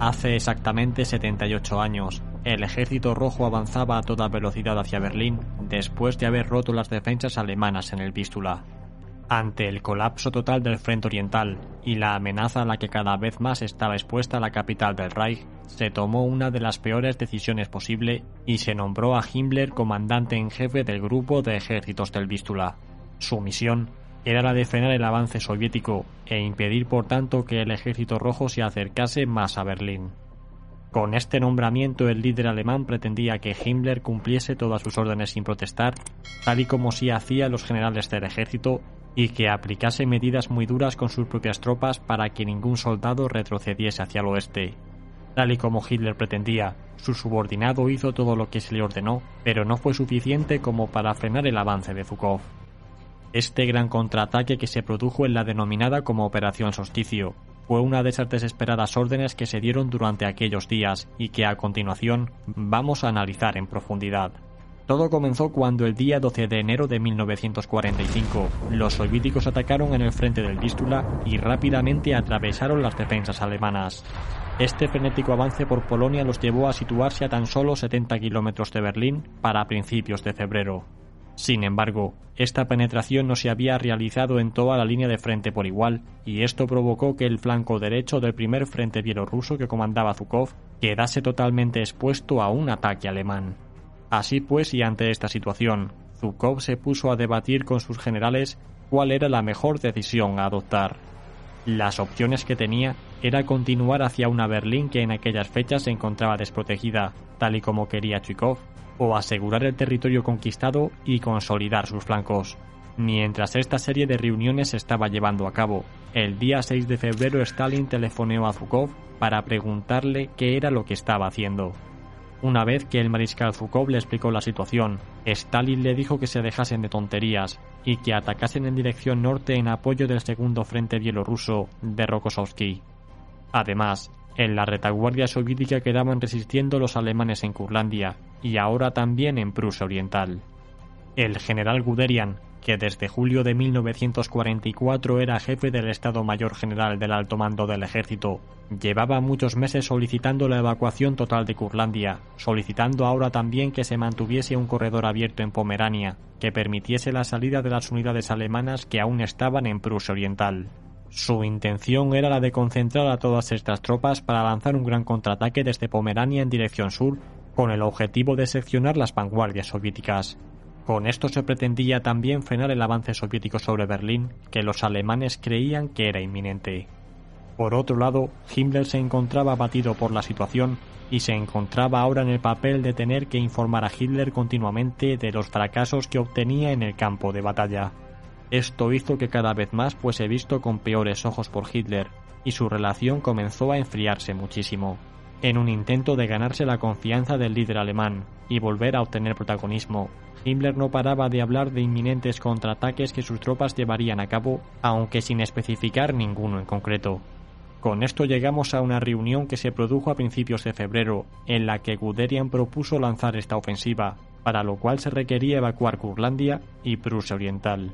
Hace exactamente 78 años, el ejército rojo avanzaba a toda velocidad hacia Berlín después de haber roto las defensas alemanas en el Vístula. Ante el colapso total del frente oriental y la amenaza a la que cada vez más estaba expuesta la capital del Reich, se tomó una de las peores decisiones posible y se nombró a Himmler comandante en jefe del grupo de ejércitos del Vístula. Su misión era la de frenar el avance soviético e impedir por tanto que el ejército rojo se acercase más a Berlín. Con este nombramiento el líder alemán pretendía que Himmler cumpliese todas sus órdenes sin protestar, tal y como sí hacía los generales del ejército, y que aplicase medidas muy duras con sus propias tropas para que ningún soldado retrocediese hacia el oeste. Tal y como Hitler pretendía, su subordinado hizo todo lo que se le ordenó, pero no fue suficiente como para frenar el avance de Zhukov. Este gran contraataque que se produjo en la denominada como Operación Solsticio fue una de esas desesperadas órdenes que se dieron durante aquellos días y que a continuación vamos a analizar en profundidad. Todo comenzó cuando el día 12 de enero de 1945 los soviéticos atacaron en el frente del Vístula y rápidamente atravesaron las defensas alemanas. Este frenético avance por Polonia los llevó a situarse a tan solo 70 kilómetros de Berlín para principios de febrero. Sin embargo, esta penetración no se había realizado en toda la línea de frente por igual, y esto provocó que el flanco derecho del primer frente bielorruso que comandaba Zhukov quedase totalmente expuesto a un ataque alemán. Así pues, y ante esta situación, Zhukov se puso a debatir con sus generales cuál era la mejor decisión a adoptar. Las opciones que tenía era continuar hacia una Berlín que en aquellas fechas se encontraba desprotegida, tal y como quería Chikov, o asegurar el territorio conquistado y consolidar sus flancos. Mientras esta serie de reuniones se estaba llevando a cabo, el día 6 de febrero Stalin telefoneó a Zhukov para preguntarle qué era lo que estaba haciendo. Una vez que el mariscal Zhukov le explicó la situación, Stalin le dijo que se dejasen de tonterías y que atacasen en dirección norte en apoyo del segundo frente bielorruso de Rokossovsky. Además, en la retaguardia soviética quedaban resistiendo los alemanes en Curlandia y ahora también en Prusia Oriental. El general Guderian, que desde julio de 1944 era jefe del Estado Mayor General del Alto Mando del Ejército, llevaba muchos meses solicitando la evacuación total de Curlandia, solicitando ahora también que se mantuviese un corredor abierto en Pomerania, que permitiese la salida de las unidades alemanas que aún estaban en Prusia Oriental. Su intención era la de concentrar a todas estas tropas para lanzar un gran contraataque desde Pomerania en dirección sur con el objetivo de seccionar las vanguardias soviéticas. Con esto se pretendía también frenar el avance soviético sobre Berlín, que los alemanes creían que era inminente. Por otro lado, Himmler se encontraba abatido por la situación y se encontraba ahora en el papel de tener que informar a Hitler continuamente de los fracasos que obtenía en el campo de batalla. Esto hizo que cada vez más fuese visto con peores ojos por Hitler, y su relación comenzó a enfriarse muchísimo. En un intento de ganarse la confianza del líder alemán y volver a obtener protagonismo, Himmler no paraba de hablar de inminentes contraataques que sus tropas llevarían a cabo, aunque sin especificar ninguno en concreto. Con esto llegamos a una reunión que se produjo a principios de febrero, en la que Guderian propuso lanzar esta ofensiva, para lo cual se requería evacuar Curlandia y Prusia Oriental.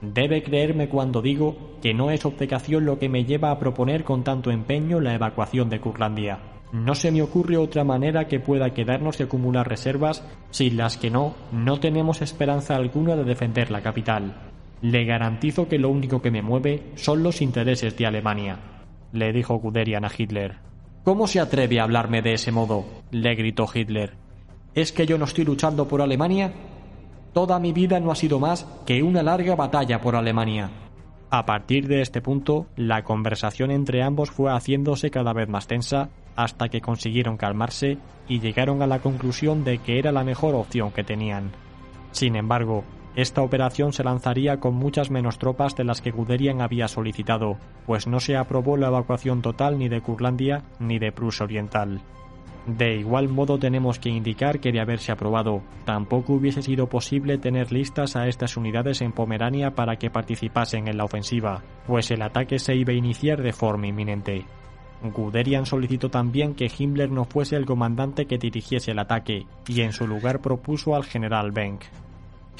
Debe creerme cuando digo que no es obcecación lo que me lleva a proponer con tanto empeño la evacuación de Curlandia. No se me ocurre otra manera que pueda quedarnos y acumular reservas, sin las que no, no tenemos esperanza alguna de defender la capital. Le garantizo que lo único que me mueve son los intereses de Alemania, le dijo Guderian a Hitler. ¿Cómo se atreve a hablarme de ese modo? le gritó Hitler. ¿Es que yo no estoy luchando por Alemania? Toda mi vida no ha sido más que una larga batalla por Alemania. A partir de este punto, la conversación entre ambos fue haciéndose cada vez más tensa hasta que consiguieron calmarse y llegaron a la conclusión de que era la mejor opción que tenían. Sin embargo, esta operación se lanzaría con muchas menos tropas de las que Guderian había solicitado, pues no se aprobó la evacuación total ni de Curlandia ni de Prusia Oriental. De igual modo tenemos que indicar que de haberse aprobado, tampoco hubiese sido posible tener listas a estas unidades en Pomerania para que participasen en la ofensiva, pues el ataque se iba a iniciar de forma inminente. Guderian solicitó también que Himmler no fuese el comandante que dirigiese el ataque, y en su lugar propuso al general Benck.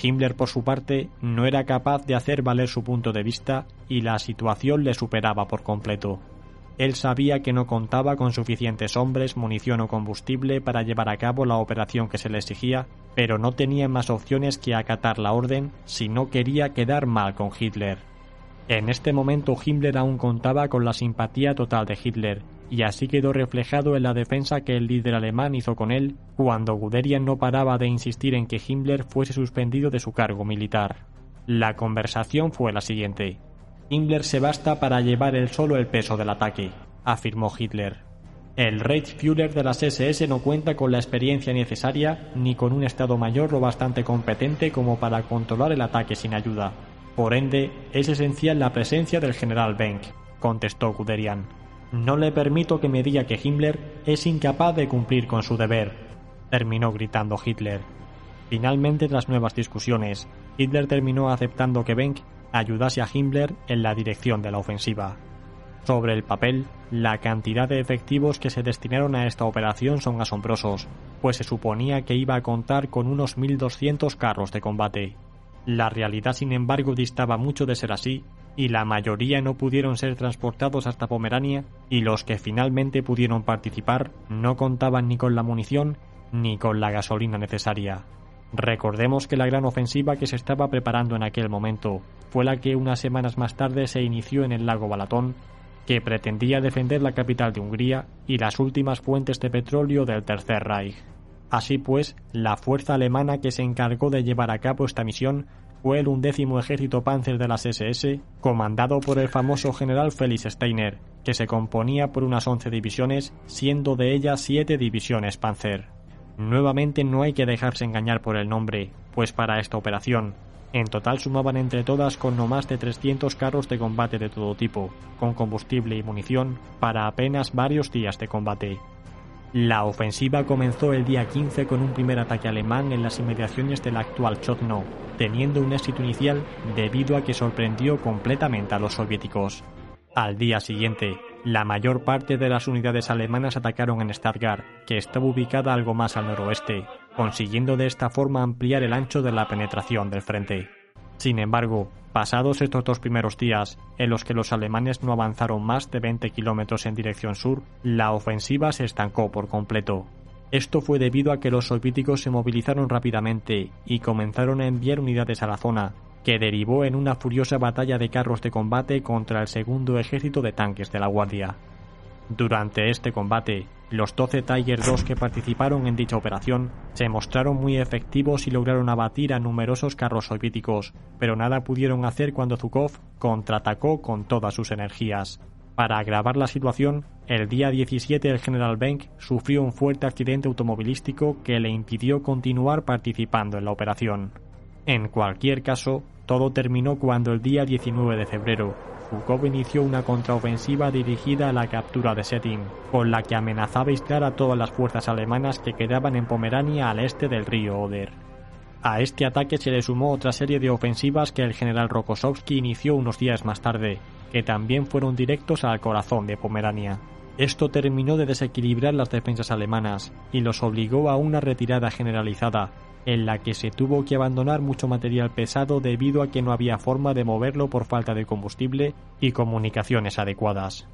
Himmler, por su parte, no era capaz de hacer valer su punto de vista y la situación le superaba por completo. Él sabía que no contaba con suficientes hombres, munición o combustible para llevar a cabo la operación que se le exigía, pero no tenía más opciones que acatar la orden si no quería quedar mal con Hitler. En este momento Himmler aún contaba con la simpatía total de Hitler, y así quedó reflejado en la defensa que el líder alemán hizo con él cuando Guderian no paraba de insistir en que Himmler fuese suspendido de su cargo militar. La conversación fue la siguiente. Himmler se basta para llevar él solo el peso del ataque, afirmó Hitler. El Reichsführer de las SS no cuenta con la experiencia necesaria ni con un Estado Mayor lo bastante competente como para controlar el ataque sin ayuda. Por ende, es esencial la presencia del general Benck, contestó Guderian. No le permito que me diga que Himmler es incapaz de cumplir con su deber, terminó gritando Hitler. Finalmente, tras nuevas discusiones, Hitler terminó aceptando que Benck ayudase a Himmler en la dirección de la ofensiva. Sobre el papel, la cantidad de efectivos que se destinaron a esta operación son asombrosos, pues se suponía que iba a contar con unos 1.200 carros de combate. La realidad, sin embargo, distaba mucho de ser así, y la mayoría no pudieron ser transportados hasta Pomerania, y los que finalmente pudieron participar no contaban ni con la munición ni con la gasolina necesaria. Recordemos que la gran ofensiva que se estaba preparando en aquel momento fue la que unas semanas más tarde se inició en el lago Balatón, que pretendía defender la capital de Hungría y las últimas fuentes de petróleo del Tercer Reich. Así pues, la fuerza alemana que se encargó de llevar a cabo esta misión fue el undécimo ejército Panzer de las SS, comandado por el famoso general Felix Steiner, que se componía por unas once divisiones, siendo de ellas siete divisiones Panzer. Nuevamente no hay que dejarse engañar por el nombre, pues para esta operación, en total sumaban entre todas con no más de 300 carros de combate de todo tipo, con combustible y munición para apenas varios días de combate. La ofensiva comenzó el día 15 con un primer ataque alemán en las inmediaciones del actual Chotno, teniendo un éxito inicial debido a que sorprendió completamente a los soviéticos. Al día siguiente, la mayor parte de las unidades alemanas atacaron en Stargard, que estaba ubicada algo más al noroeste, consiguiendo de esta forma ampliar el ancho de la penetración del frente. Sin embargo, pasados estos dos primeros días, en los que los alemanes no avanzaron más de 20 kilómetros en dirección sur, la ofensiva se estancó por completo. Esto fue debido a que los soviéticos se movilizaron rápidamente y comenzaron a enviar unidades a la zona, que derivó en una furiosa batalla de carros de combate contra el segundo ejército de tanques de la Guardia. Durante este combate, los 12 Tiger II que participaron en dicha operación se mostraron muy efectivos y lograron abatir a numerosos carros soviéticos, pero nada pudieron hacer cuando Zhukov contraatacó con todas sus energías. Para agravar la situación, el día 17 el general Benck sufrió un fuerte accidente automovilístico que le impidió continuar participando en la operación. En cualquier caso, todo terminó cuando el día 19 de febrero, Zhukov inició una contraofensiva dirigida a la captura de Settin, con la que amenazaba aislar a todas las fuerzas alemanas que quedaban en Pomerania al este del río Oder. A este ataque se le sumó otra serie de ofensivas que el general Rokossovski inició unos días más tarde, que también fueron directos al corazón de Pomerania. Esto terminó de desequilibrar las defensas alemanas y los obligó a una retirada generalizada, en la que se tuvo que abandonar mucho material pesado debido a que no había forma de moverlo por falta de combustible y comunicaciones adecuadas.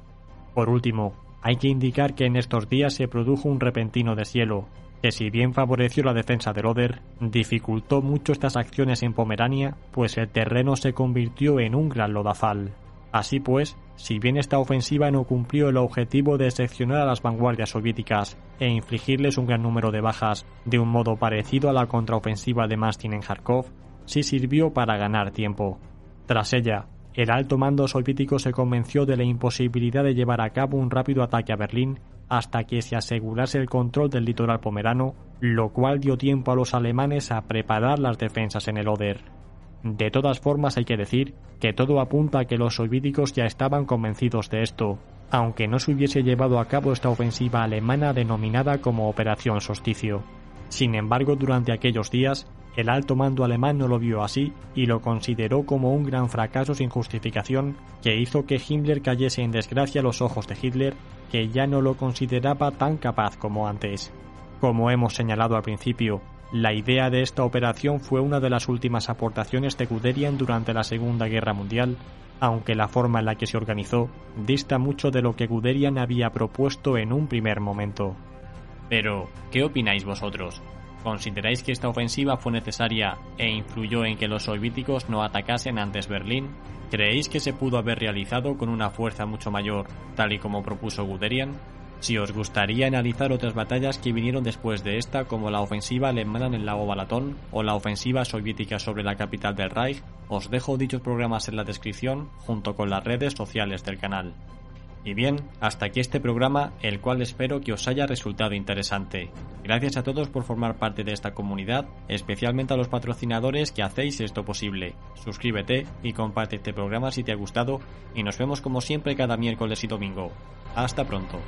Por último, hay que indicar que en estos días se produjo un repentino deshielo, que si bien favoreció la defensa de Oder, dificultó mucho estas acciones en Pomerania, pues el terreno se convirtió en un gran lodazal. Así pues, si bien esta ofensiva no cumplió el objetivo de seccionar a las vanguardias soviéticas e infligirles un gran número de bajas de un modo parecido a la contraofensiva de Mastin en Kharkov, sí sirvió para ganar tiempo. Tras ella, el alto mando soviético se convenció de la imposibilidad de llevar a cabo un rápido ataque a Berlín hasta que se asegurase el control del litoral pomerano, lo cual dio tiempo a los alemanes a preparar las defensas en el Oder. De todas formas hay que decir que todo apunta a que los soviéticos ya estaban convencidos de esto, aunque no se hubiese llevado a cabo esta ofensiva alemana denominada como Operación Solsticio. Sin embargo, durante aquellos días, el alto mando alemán no lo vio así y lo consideró como un gran fracaso sin justificación que hizo que Himmler cayese en desgracia a los ojos de Hitler, que ya no lo consideraba tan capaz como antes. Como hemos señalado al principio, La idea de esta operación fue una de las últimas aportaciones de Guderian durante la Segunda Guerra Mundial, aunque la forma en la que se organizó dista mucho de lo que Guderian había propuesto en un primer momento. Pero, ¿qué opináis vosotros? ¿Consideráis que esta ofensiva fue necesaria e influyó en que los soviéticos no atacasen antes Berlín? ¿Creéis que se pudo haber realizado con una fuerza mucho mayor, tal y como propuso Guderian? Si os gustaría analizar otras batallas que vinieron después de esta, como la ofensiva alemana en el lago Balatón o la ofensiva soviética sobre la capital del Reich, os dejo dichos programas en la descripción junto con las redes sociales del canal. Y bien, hasta aquí este programa, el cual espero que os haya resultado interesante. Gracias a todos por formar parte de esta comunidad, especialmente a los patrocinadores que hacéis esto posible. Suscríbete y comparte este programa si te ha gustado y nos vemos como siempre cada miércoles y domingo. Hasta pronto.